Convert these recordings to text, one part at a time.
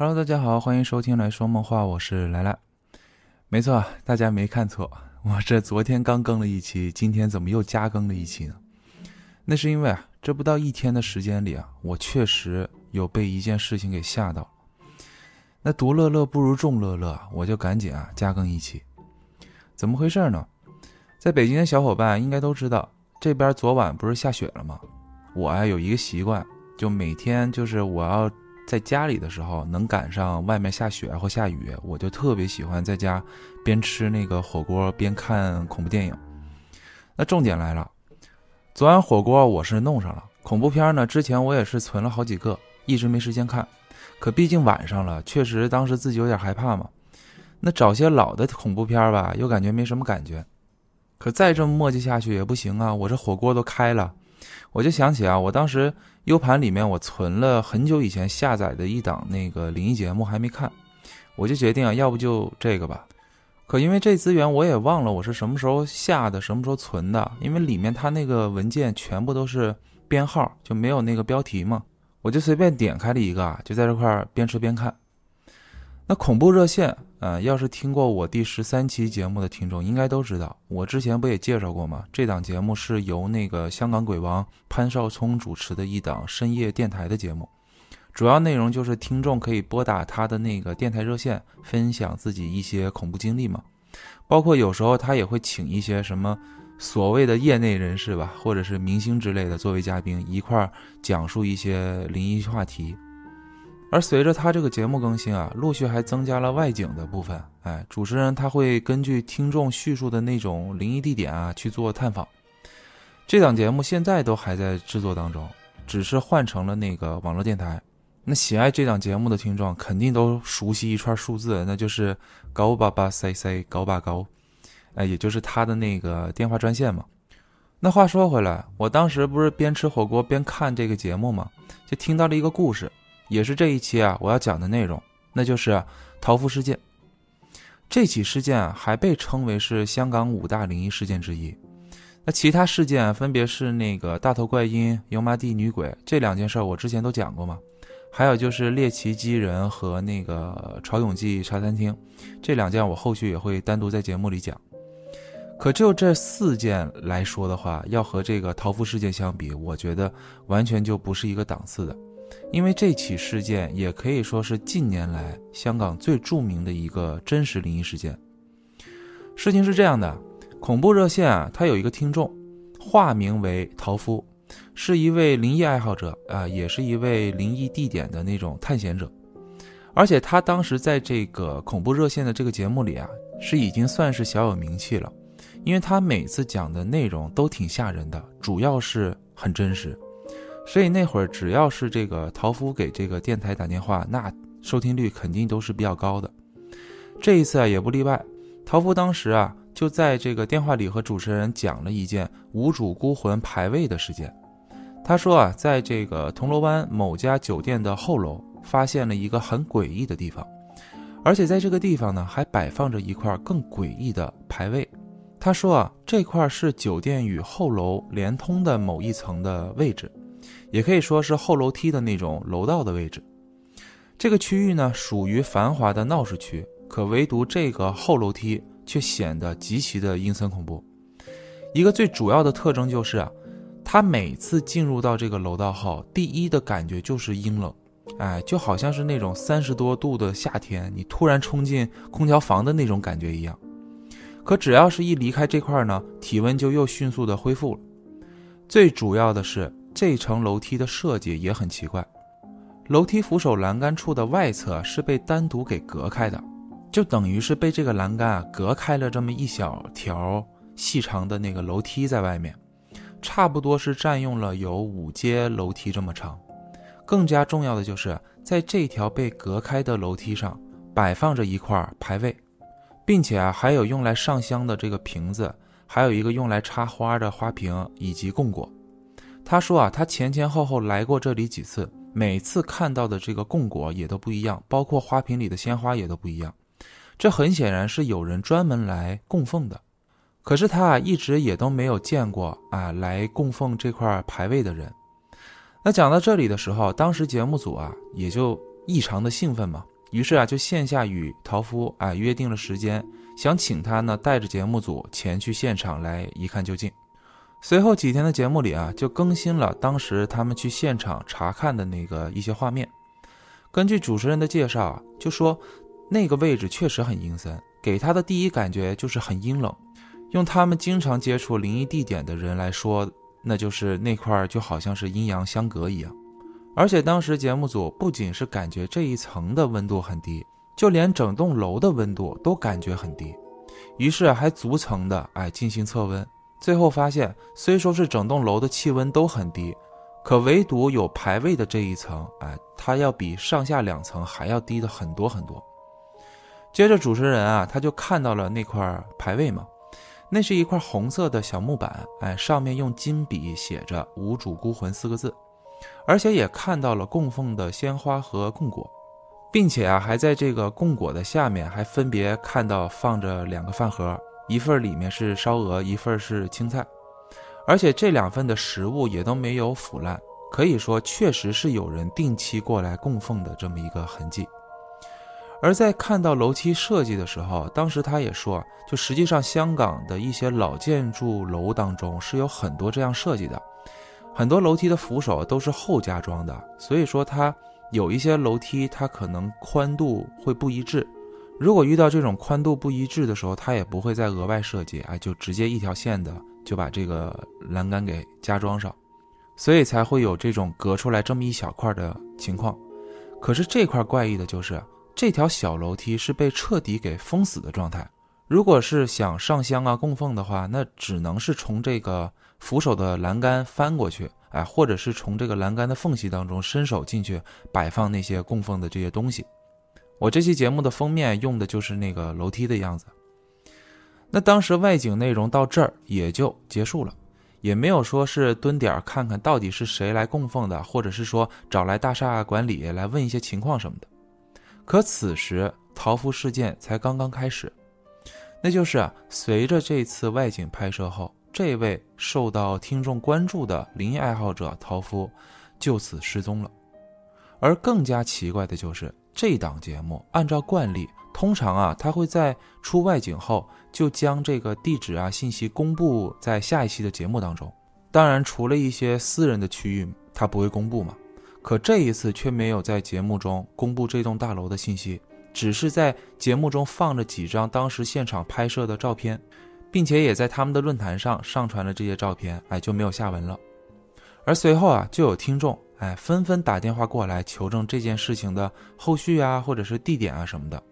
Hello，大家好，欢迎收听来说梦话，我是来来。没错，大家没看错，我这昨天刚更了一期，今天怎么又加更了一期呢？那是因为啊，这不到一天的时间里啊，我确实有被一件事情给吓到。那独乐乐不如众乐乐，我就赶紧啊加更一期。怎么回事呢？在北京的小伙伴应该都知道，这边昨晚不是下雪了吗？我啊有一个习惯，就每天就是我要。在家里的时候，能赶上外面下雪或下雨，我就特别喜欢在家边吃那个火锅边看恐怖电影。那重点来了，昨晚火锅我是弄上了，恐怖片呢，之前我也是存了好几个，一直没时间看。可毕竟晚上了，确实当时自己有点害怕嘛。那找些老的恐怖片吧，又感觉没什么感觉。可再这么磨叽下去也不行啊，我这火锅都开了。我就想起啊，我当时 U 盘里面我存了很久以前下载的一档那个灵异节目还没看，我就决定啊，要不就这个吧。可因为这资源我也忘了我是什么时候下的，什么时候存的，因为里面它那个文件全部都是编号，就没有那个标题嘛，我就随便点开了一个啊，就在这块边吃边看。那恐怖热线。呃，要是听过我第十三期节目的听众，应该都知道，我之前不也介绍过吗？这档节目是由那个香港鬼王潘少聪主持的一档深夜电台的节目，主要内容就是听众可以拨打他的那个电台热线，分享自己一些恐怖经历嘛，包括有时候他也会请一些什么所谓的业内人士吧，或者是明星之类的作为嘉宾，一块儿讲述一些灵异话题。而随着他这个节目更新啊，陆续还增加了外景的部分。哎，主持人他会根据听众叙述的那种灵异地点啊去做探访。这档节目现在都还在制作当中，只是换成了那个网络电台。那喜爱这档节目的听众肯定都熟悉一串数字，那就是高八八 C C 高八高，哎，也就是他的那个电话专线嘛。那话说回来，我当时不是边吃火锅边看这个节目嘛，就听到了一个故事。也是这一期啊，我要讲的内容，那就是桃符事件。这起事件，还被称为是香港五大灵异事件之一。那其他事件分别是那个大头怪婴、油麻地女鬼这两件事，我之前都讲过嘛。还有就是猎奇机人和那个潮永记茶餐厅这两件，我后续也会单独在节目里讲。可就这四件来说的话，要和这个桃符事件相比，我觉得完全就不是一个档次的。因为这起事件也可以说是近年来香港最著名的一个真实灵异事件。事情是这样的，恐怖热线啊，它有一个听众，化名为陶夫，是一位灵异爱好者啊，也是一位灵异地点的那种探险者。而且他当时在这个恐怖热线的这个节目里啊，是已经算是小有名气了，因为他每次讲的内容都挺吓人的，主要是很真实。所以那会儿，只要是这个陶夫给这个电台打电话，那收听率肯定都是比较高的。这一次啊，也不例外。陶夫当时啊，就在这个电话里和主持人讲了一件无主孤魂排位的事件。他说啊，在这个铜锣湾某家酒店的后楼，发现了一个很诡异的地方，而且在这个地方呢，还摆放着一块更诡异的牌位。他说啊，这块是酒店与后楼连通的某一层的位置。也可以说是后楼梯的那种楼道的位置。这个区域呢，属于繁华的闹市区，可唯独这个后楼梯却显得极其的阴森恐怖。一个最主要的特征就是，啊，他每次进入到这个楼道后，第一的感觉就是阴冷，哎，就好像是那种三十多度的夏天，你突然冲进空调房的那种感觉一样。可只要是一离开这块呢，体温就又迅速的恢复了。最主要的是。这层楼梯的设计也很奇怪，楼梯扶手栏杆处的外侧是被单独给隔开的，就等于是被这个栏杆啊隔开了这么一小条细长的那个楼梯在外面，差不多是占用了有五阶楼梯这么长。更加重要的就是在这条被隔开的楼梯上摆放着一块牌位，并且啊还有用来上香的这个瓶子，还有一个用来插花的花瓶以及供果。他说啊，他前前后后来过这里几次，每次看到的这个供果也都不一样，包括花瓶里的鲜花也都不一样。这很显然是有人专门来供奉的。可是他啊，一直也都没有见过啊来供奉这块牌位的人。那讲到这里的时候，当时节目组啊也就异常的兴奋嘛，于是啊就线下与陶夫啊约定了时间，想请他呢带着节目组前去现场来一看究竟。随后几天的节目里啊就更新了当时他们去现场查看的那个一些画面。根据主持人的介绍啊，就说那个位置确实很阴森，给他的第一感觉就是很阴冷。用他们经常接触灵异地点的人来说，那就是那块就好像是阴阳相隔一样。而且当时节目组不仅是感觉这一层的温度很低，就连整栋楼的温度都感觉很低，于是还逐层的哎进行测温，最后发现虽说是整栋楼的气温都很低，可唯独有排位的这一层，哎，它要比上下两层还要低的很多很多。接着主持人啊，他就看到了那块牌位嘛。那是一块红色的小木板，哎，上面用金笔写着“无主孤魂”四个字，而且也看到了供奉的鲜花和供果，并且啊，还在这个供果的下面还分别看到放着两个饭盒，一份里面是烧鹅，一份是青菜，而且这两份的食物也都没有腐烂，可以说确实是有人定期过来供奉的这么一个痕迹。而在看到楼梯设计的时候，当时他也说，就实际上香港的一些老建筑楼当中是有很多这样设计的，很多楼梯的扶手都是后加装的，所以说它有一些楼梯它可能宽度会不一致，如果遇到这种宽度不一致的时候，它也不会再额外设计，哎，就直接一条线的就把这个栏杆给加装上，所以才会有这种隔出来这么一小块的情况。可是这块怪异的就是。这条小楼梯是被彻底给封死的状态。如果是想上香啊供奉的话，那只能是从这个扶手的栏杆翻过去，哎，或者是从这个栏杆的缝隙当中伸手进去摆放那些供奉的这些东西。我这期节目的封面用的就是那个楼梯的样子。那当时外景内容到这儿也就结束了，也没有说是蹲点看看到底是谁来供奉的，或者是说找来大厦管理来问一些情况什么的。可此时，陶夫事件才刚刚开始，那就是啊，随着这次外景拍摄后，这位受到听众关注的灵异爱好者陶夫就此失踪了。而更加奇怪的就是，这档节目按照惯例，通常啊，他会在出外景后就将这个地址啊信息公布在下一期的节目当中。当然，除了一些私人的区域，他不会公布嘛。可这一次却没有在节目中公布这栋大楼的信息，只是在节目中放着几张当时现场拍摄的照片，并且也在他们的论坛上上传了这些照片，哎，就没有下文了。而随后啊，就有听众哎纷纷打电话过来求证这件事情的后续啊，或者是地点啊什么的。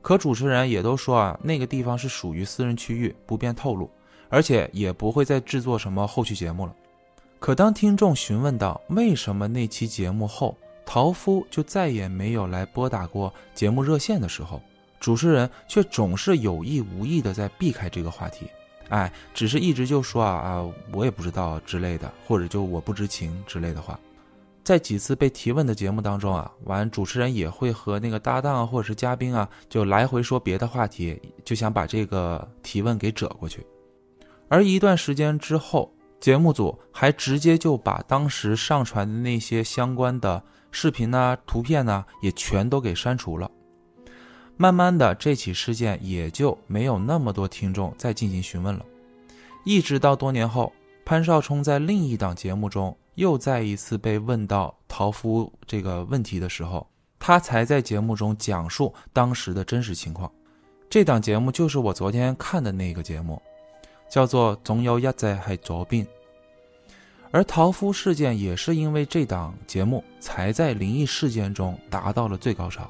可主持人也都说啊，那个地方是属于私人区域，不便透露，而且也不会再制作什么后续节目了。可当听众询问到为什么那期节目后，陶夫就再也没有来拨打过节目热线的时候，主持人却总是有意无意的在避开这个话题，哎，只是一直就说啊啊，我也不知道之类的，或者就我不知情之类的话。在几次被提问的节目当中啊，完主持人也会和那个搭档或者是嘉宾啊，就来回说别的话题，就想把这个提问给遮过去。而一段时间之后。节目组还直接就把当时上传的那些相关的视频呐、图片呐，也全都给删除了。慢慢的，这起事件也就没有那么多听众再进行询问了。一直到多年后，潘少聪在另一档节目中又再一次被问到陶夫这个问题的时候，他才在节目中讲述当时的真实情况。这档节目就是我昨天看的那个节目。叫做总有一仔还着病，而陶夫事件也是因为这档节目才在灵异事件中达到了最高潮。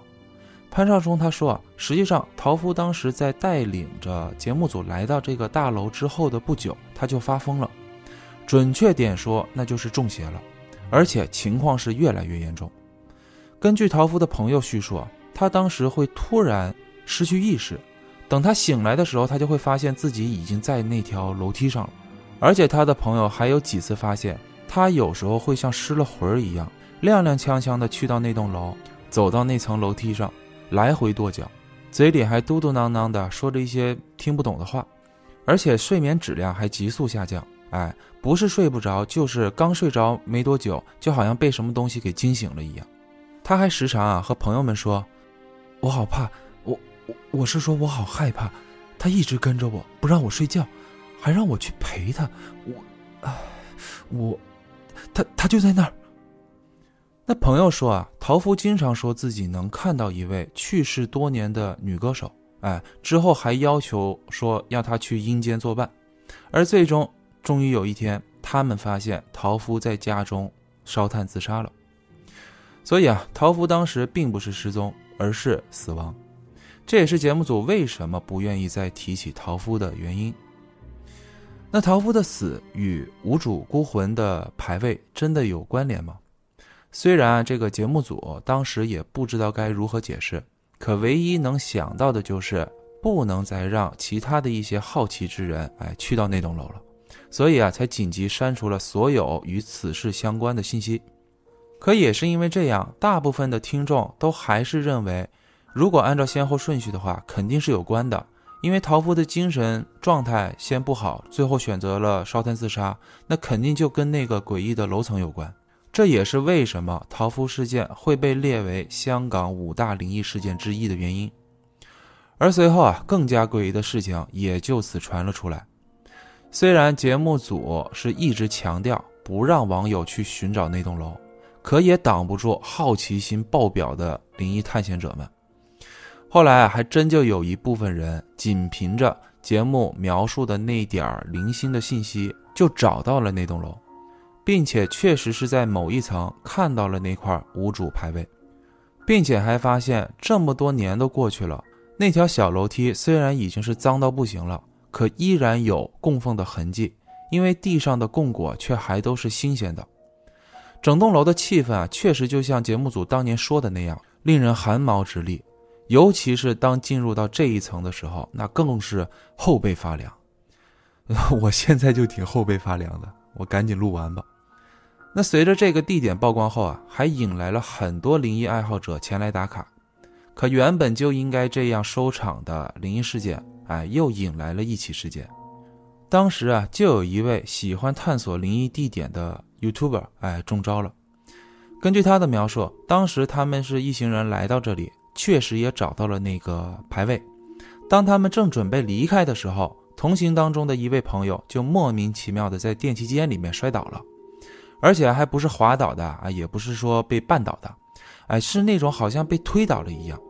潘少忠他说啊，实际上陶夫当时在带领着节目组来到这个大楼之后的不久，他就发疯了，准确点说那就是中邪了，而且情况是越来越严重。根据陶夫的朋友叙述，他当时会突然失去意识。等他醒来的时候，他就会发现自己已经在那条楼梯上了，而且他的朋友还有几次发现，他有时候会像失了魂儿一样，踉踉跄跄的去到那栋楼，走到那层楼梯上，来回跺脚，嘴里还嘟嘟囔囔的说着一些听不懂的话，而且睡眠质量还急速下降。哎，不是睡不着，就是刚睡着没多久，就好像被什么东西给惊醒了一样。他还时常啊和朋友们说：“我好怕，我我我是说我好害怕，他一直跟着我不让我睡觉，还让我去陪他。我，我，他他就在那儿。”那朋友说啊，陶夫经常说自己能看到一位去世多年的女歌手，哎，之后还要求说要他去阴间作伴，而最终，终于有一天，他们发现陶夫在家中烧炭自杀了。所以啊，陶夫当时并不是失踪，而是死亡。这也是节目组为什么不愿意再提起陶夫的原因。那陶夫的死与无主孤魂的牌位真的有关联吗？虽然这个节目组当时也不知道该如何解释，可唯一能想到的就是不能再让其他的一些好奇之人哎去到那栋楼了，所以啊才紧急删除了所有与此事相关的信息。可也是因为这样，大部分的听众都还是认为，如果按照先后顺序的话，肯定是有关的。因为陶夫的精神状态先不好，最后选择了烧炭自杀，那肯定就跟那个诡异的楼层有关。这也是为什么陶夫事件会被列为香港五大灵异事件之一的原因。而随后啊，更加诡异的事情也就此传了出来。虽然节目组是一直强调不让网友去寻找那栋楼，可也挡不住好奇心爆表的灵异探险者们。后来，还真就有一部分人仅凭着节目描述的那点儿零星的信息，就找到了那栋楼。并且确实是在某一层看到了那块无主牌位，并且还发现这么多年都过去了，那条小楼梯虽然已经是脏到不行了，可依然有供奉的痕迹，因为地上的供果却还都是新鲜的。整栋楼的气氛啊，确实就像节目组当年说的那样，令人寒毛直立。尤其是当进入到这一层的时候，那更是后背发凉。我现在就挺后背发凉的，我赶紧录完吧。那随着这个地点曝光后啊，还引来了很多灵异爱好者前来打卡。可原本就应该这样收场的灵异事件，哎，又引来了一起事件。当时啊，就有一位喜欢探索灵异地点的 YouTuber，哎，中招了。根据他的描述，当时他们是一行人来到这里，确实也找到了那个牌位。当他们正准备离开的时候，同行当中的一位朋友就莫名其妙的在电梯间里面摔倒了。而且还不是滑倒的啊，也不是说被绊倒的，哎，是那种好像被推倒了一样。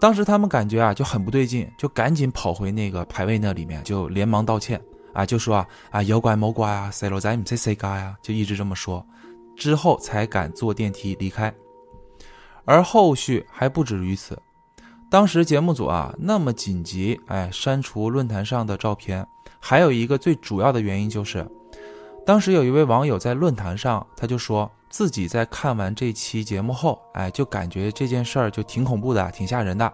当时他们感觉啊就很不对劲，就赶紧跑回那个排位那里面，就连忙道歉啊，就说啊啊有怪冇怪啊，细路仔唔识世界啊，就一直这么说，之后才敢坐电梯离开。而后续还不止于此，当时节目组啊那么紧急，哎，删除论坛上的照片，还有一个最主要的原因就是。当时有一位网友在论坛上，他就说自己在看完这期节目后，哎，就感觉这件事儿就挺恐怖的，挺吓人的。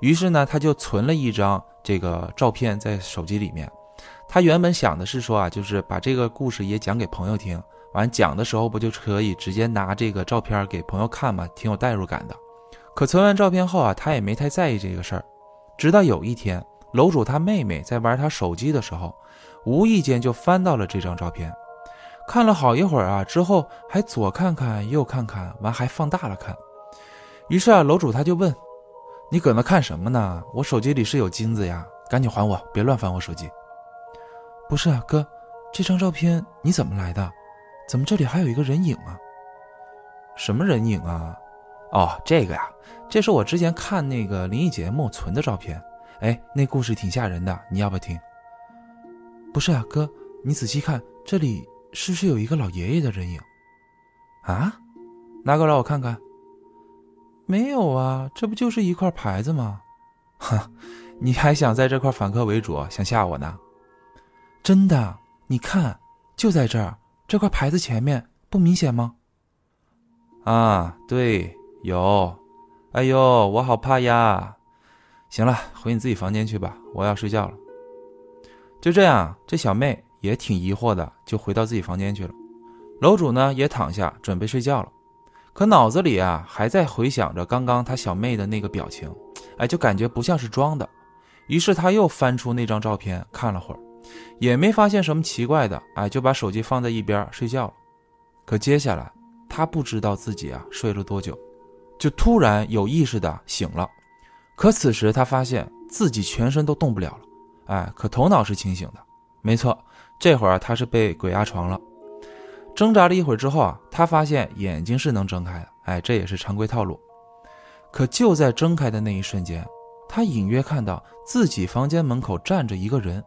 于是呢，他就存了一张这个照片在手机里面。他原本想的是说啊，就是把这个故事也讲给朋友听，完讲的时候不就可以直接拿这个照片给朋友看嘛，挺有代入感的。可存完照片后啊，他也没太在意这个事儿。直到有一天，楼主他妹妹在玩他手机的时候，无意间就翻到了这张照片。看了好一会儿啊，之后还左看看右看看，完还放大了看。于是啊，楼主他就问：“你搁那看什么呢？我手机里是有金子呀，赶紧还我，别乱翻我手机。”不是啊，哥，这张照片你怎么来的？怎么这里还有一个人影啊？什么人影啊？哦，这个呀，这是我之前看那个灵异节目存的照片。哎，那故事挺吓人的，你要不要听？不是啊，哥，你仔细看这里。是不是有一个老爷爷的人影？啊，拿过来我看看。没有啊，这不就是一块牌子吗？哼，你还想在这块反客为主，想吓我呢？真的，你看，就在这儿，这块牌子前面，不明显吗？啊，对，有。哎呦，我好怕呀！行了，回你自己房间去吧，我要睡觉了。就这样，这小妹。也挺疑惑的，就回到自己房间去了。楼主呢也躺下准备睡觉了，可脑子里啊还在回想着刚刚他小妹的那个表情，哎，就感觉不像是装的。于是他又翻出那张照片看了会儿，也没发现什么奇怪的，哎，就把手机放在一边睡觉了。可接下来他不知道自己啊睡了多久，就突然有意识的醒了。可此时他发现自己全身都动不了了，哎，可头脑是清醒的。没错，这会儿他是被鬼压床了。挣扎了一会儿之后啊，他发现眼睛是能睁开的，哎，这也是常规套路。可就在睁开的那一瞬间，他隐约看到自己房间门口站着一个人，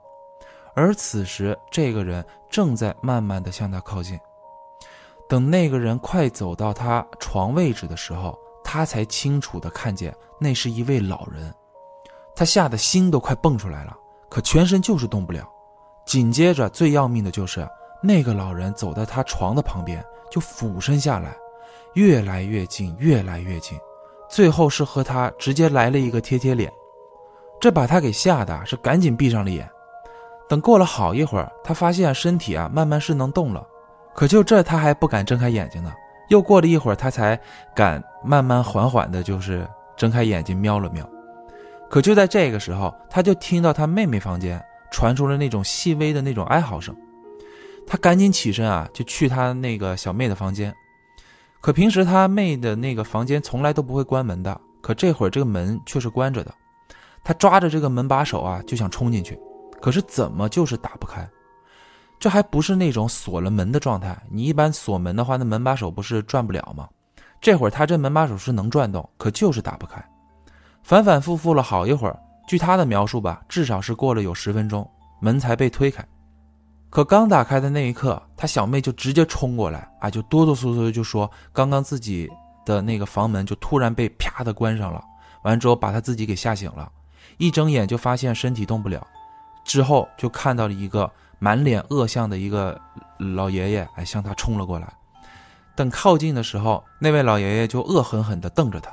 而此时这个人正在慢慢的向他靠近。等那个人快走到他床位置的时候，他才清楚的看见那是一位老人。他吓得心都快蹦出来了，可全身就是动不了。紧接着最要命的就是。那个老人走在他床的旁边，就俯身下来，越来越近，越来越近，最后是和他直接来了一个贴贴脸，这把他给吓得是赶紧闭上了眼。等过了好一会儿，他发现身体啊慢慢是能动了，可就这他还不敢睁开眼睛呢。又过了一会儿，他才敢慢慢缓缓的，就是睁开眼睛瞄了瞄。可就在这个时候，他就听到他妹妹房间传出了那种细微的那种哀嚎声。他赶紧起身啊，就去他那个小妹的房间。可平时他妹的那个房间从来都不会关门的，可这会儿这个门却是关着的。他抓着这个门把手啊，就想冲进去，可是怎么就是打不开。这还不是那种锁了门的状态，你一般锁门的话，那门把手不是转不了吗？这会儿他这门把手是能转动，可就是打不开。反反复复了好一会儿，据他的描述吧，至少是过了有十分钟，门才被推开。可刚打开的那一刻，他小妹就直接冲过来啊，就哆哆嗦嗦的就说：“刚刚自己的那个房门就突然被啪的关上了，完之后把他自己给吓醒了，一睁眼就发现身体动不了，之后就看到了一个满脸恶相的一个老爷爷哎向他冲了过来。等靠近的时候，那位老爷爷就恶狠狠地瞪着他，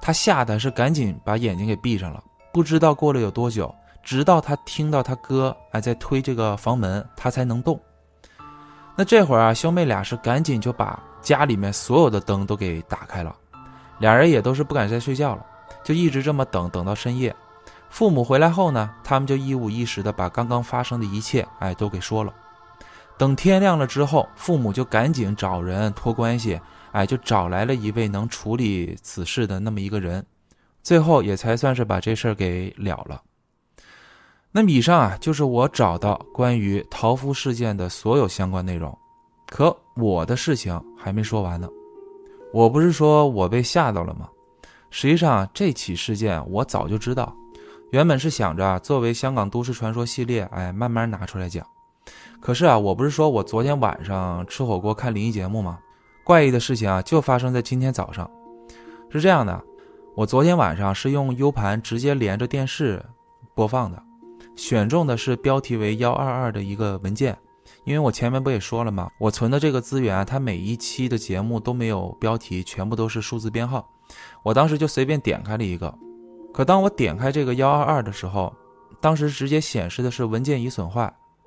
他吓得是赶紧把眼睛给闭上了。不知道过了有多久。”直到他听到他哥哎在推这个房门，他才能动。那这会儿啊，兄妹俩是赶紧就把家里面所有的灯都给打开了，俩人也都是不敢再睡觉了，就一直这么等等到深夜。父母回来后呢，他们就一五一十的把刚刚发生的一切哎都给说了。等天亮了之后，父母就赶紧找人托关系，哎就找来了一位能处理此事的那么一个人，最后也才算是把这事儿给了了。那么以上啊，就是我找到关于桃夫事件的所有相关内容。可我的事情还没说完呢。我不是说我被吓到了吗？实际上这起事件我早就知道，原本是想着作为香港都市传说系列，哎，慢慢拿出来讲。可是啊，我不是说我昨天晚上吃火锅看灵异节目吗？怪异的事情啊，就发生在今天早上。是这样的，我昨天晚上是用 U 盘直接连着电视播放的。选中的是标题为幺二二的一个文件，因为我前面不也说了吗？我存的这个资源，它每一期的节目都没有标题，全部都是数字编号。我当时就随便点开了一个，可当我点开这个幺二二的时候，当时直接显示的是文件已损坏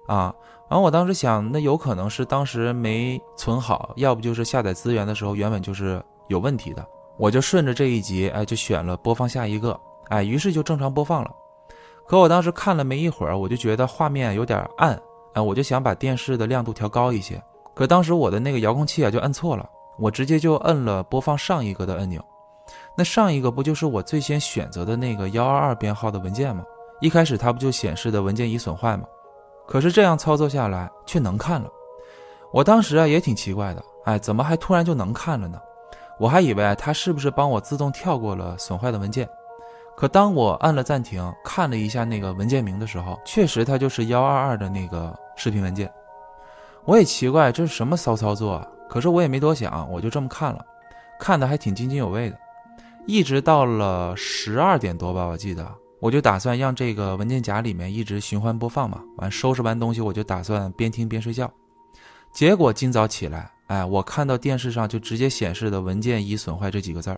啊。然后我当时想，那有可能是当时没存好，要不就是下载资源的时候原本就是有问题的。我就顺着这一集，哎，就选了播放下一个，哎，于是就正常播放了。可我当时看了没一会儿，我就觉得画面有点暗，哎，我就想把电视的亮度调高一些。可当时我的那个遥控器啊就摁错了，我直接就摁了播放上一个的按钮。那上一个不就是我最先选择的那个幺二二编号的文件吗？一开始它不就显示的文件已损坏吗？可是这样操作下来却能看了。我当时啊也挺奇怪的，哎，怎么还突然就能看了呢？我还以为它是不是帮我自动跳过了损坏的文件。可当我按了暂停，看了一下那个文件名的时候，确实它就是幺二二的那个视频文件。我也奇怪这是什么骚操作啊！可是我也没多想，我就这么看了，看的还挺津津有味的。一直到了十二点多吧，我记得，我就打算让这个文件夹里面一直循环播放嘛。完收拾完东西，我就打算边听边睡觉。结果今早起来，哎，我看到电视上就直接显示的文件已损坏这几个字儿。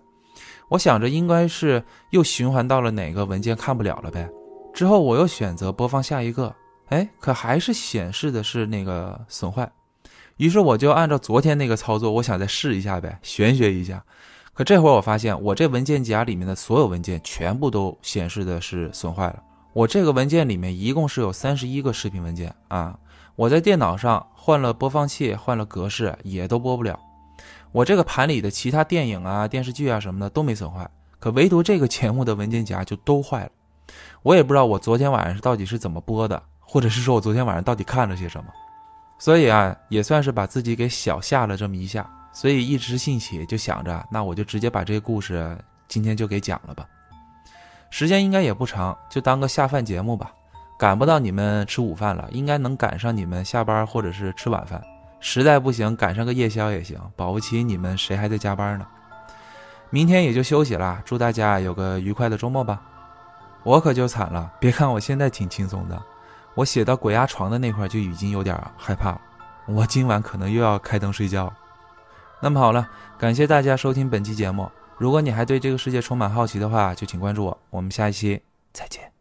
我想着应该是又循环到了哪个文件看不了了呗，之后我又选择播放下一个，哎，可还是显示的是那个损坏，于是我就按照昨天那个操作，我想再试一下呗，玄学一下。可这会儿我发现我这文件夹里面的所有文件全部都显示的是损坏了。我这个文件里面一共是有三十一个视频文件啊，我在电脑上换了播放器，换了格式也都播不了。我这个盘里的其他电影啊、电视剧啊什么的都没损坏，可唯独这个节目的文件夹就都坏了。我也不知道我昨天晚上是到底是怎么播的，或者是说我昨天晚上到底看了些什么。所以啊，也算是把自己给小吓了这么一下。所以一时兴起就想着，那我就直接把这个故事今天就给讲了吧。时间应该也不长，就当个下饭节目吧。赶不到你们吃午饭了，应该能赶上你们下班或者是吃晚饭。实在不行，赶上个夜宵也行，保不齐你们谁还在加班呢。明天也就休息了，祝大家有个愉快的周末吧。我可就惨了，别看我现在挺轻松的，我写到鬼压床的那块就已经有点害怕了。我今晚可能又要开灯睡觉。那么好了，感谢大家收听本期节目。如果你还对这个世界充满好奇的话，就请关注我。我们下一期再见。